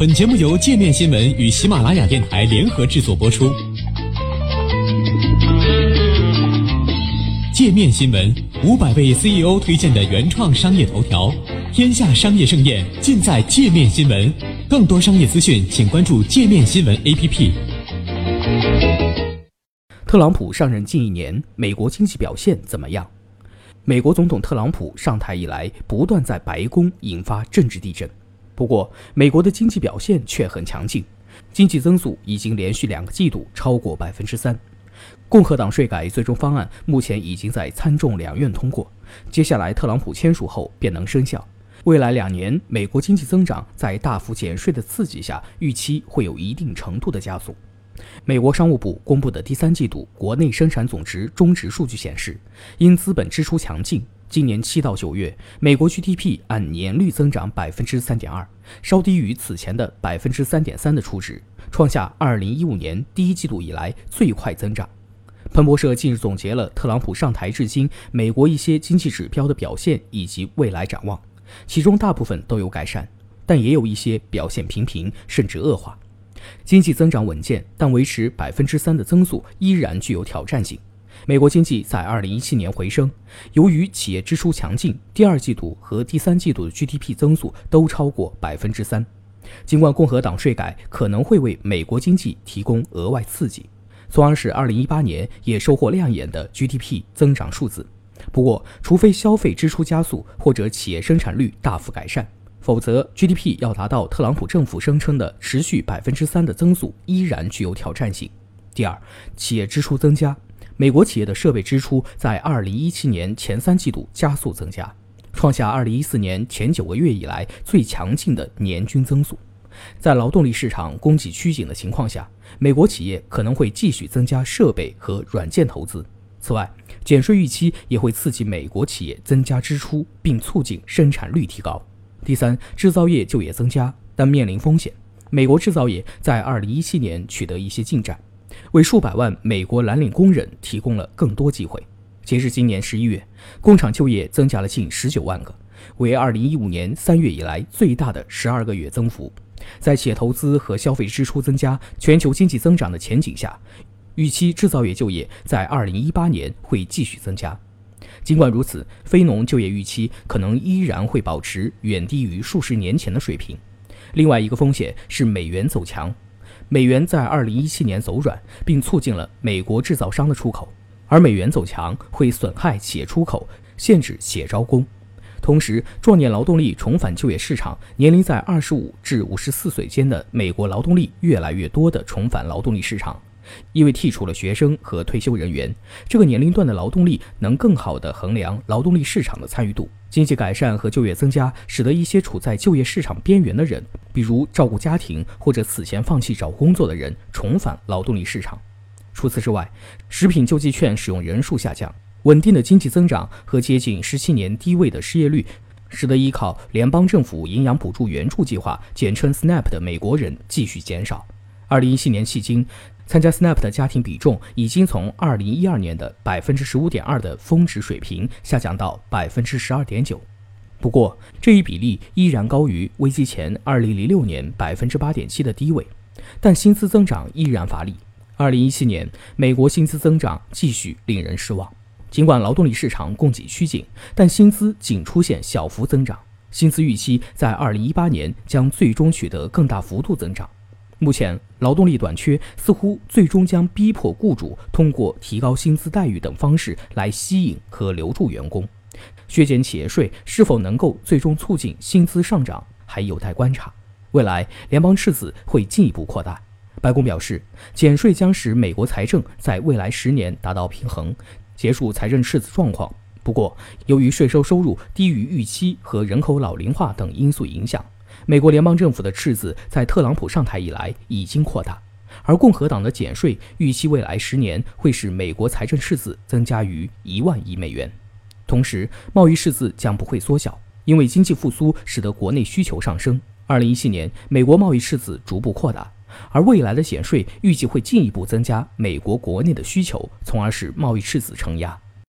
本节目由界面新闻与喜马拉雅电台联合制作播出。界面新闻五百位 CEO 推荐的原创商业头条，天下商业盛宴尽在界面新闻。更多商业资讯，请关注界面新闻 APP。特朗普上任近一年，美国经济表现怎么样？美国总统特朗普上台以来，不断在白宫引发政治地震。不过，美国的经济表现却很强劲，经济增速已经连续两个季度超过百分之三。共和党税改最终方案目前已经在参众两院通过，接下来特朗普签署后便能生效。未来两年，美国经济增长在大幅减税的刺激下，预期会有一定程度的加速。美国商务部公布的第三季度国内生产总值中值数据显示，因资本支出强劲。今年七到九月，美国 GDP 按年率增长百分之三点二，稍低于此前的百分之三点三的初值，创下二零一五年第一季度以来最快增长。彭博社近日总结了特朗普上台至今美国一些经济指标的表现以及未来展望，其中大部分都有改善，但也有一些表现平平甚至恶化。经济增长稳健，但维持百分之三的增速依然具有挑战性。美国经济在二零一七年回升，由于企业支出强劲，第二季度和第三季度的 GDP 增速都超过百分之三。尽管共和党税改可能会为美国经济提供额外刺激，从而使二零一八年也收获亮眼的 GDP 增长数字。不过，除非消费支出加速或者企业生产率大幅改善，否则 GDP 要达到特朗普政府声称的持续百分之三的增速，依然具有挑战性。第二，企业支出增加。美国企业的设备支出在2017年前三季度加速增加，创下2014年前九个月以来最强劲的年均增速。在劳动力市场供给趋紧的情况下，美国企业可能会继续增加设备和软件投资。此外，减税预期也会刺激美国企业增加支出，并促进生产率提高。第三，制造业就业增加，但面临风险。美国制造业在2017年取得一些进展。为数百万美国蓝领工人提供了更多机会。截至今年十一月，工厂就业增加了近十九万个，为二零一五年三月以来最大的十二个月增幅。在企业投资和消费支出增加、全球经济增长的前景下，预期制造业就业在二零一八年会继续增加。尽管如此，非农就业预期可能依然会保持远低于数十年前的水平。另外一个风险是美元走强。美元在二零一七年走软，并促进了美国制造商的出口，而美元走强会损害企业出口，限制企业招工。同时，壮年劳动力重返就业市场，年龄在二十五至五十四岁间的美国劳动力越来越多的重返劳动力市场。因为剔除了学生和退休人员，这个年龄段的劳动力能更好地衡量劳动力市场的参与度。经济改善和就业增加，使得一些处在就业市场边缘的人，比如照顾家庭或者此前放弃找工作的人，重返劳动力市场。除此之外，食品救济券使用人数下降，稳定的经济增长和接近十七年低位的失业率，使得依靠联邦政府营养补助援助计划（简称 SNAP） 的美国人继续减少。二零一七年迄今。参加 SNAP 的家庭比重已经从2012年的百分之十五点二的峰值水平下降到百分之十二点九，不过这一比例依然高于危机前2006年百分之八点七的低位，但薪资增长依然乏力。2017年美国薪资增长继续令人失望，尽管劳动力市场供给趋紧，但薪资仅出现小幅增长。薪资预期在2018年将最终取得更大幅度增长。目前劳动力短缺似乎最终将逼迫雇主通过提高薪资待遇等方式来吸引和留住员工。削减企业税是否能够最终促进薪资上涨，还有待观察。未来联邦赤字会进一步扩大。白宫表示，减税将使美国财政在未来十年达到平衡，结束财政赤字状况。不过，由于税收收入低于预期和人口老龄化等因素影响。美国联邦政府的赤字在特朗普上台以来已经扩大，而共和党的减税预期未来十年会使美国财政赤字增加于一万亿美元。同时，贸易赤字将不会缩小，因为经济复苏使得国内需求上升。二零一七年，美国贸易赤字逐步扩大，而未来的减税预计会进一步增加美国国内的需求，从而使贸易赤字承压。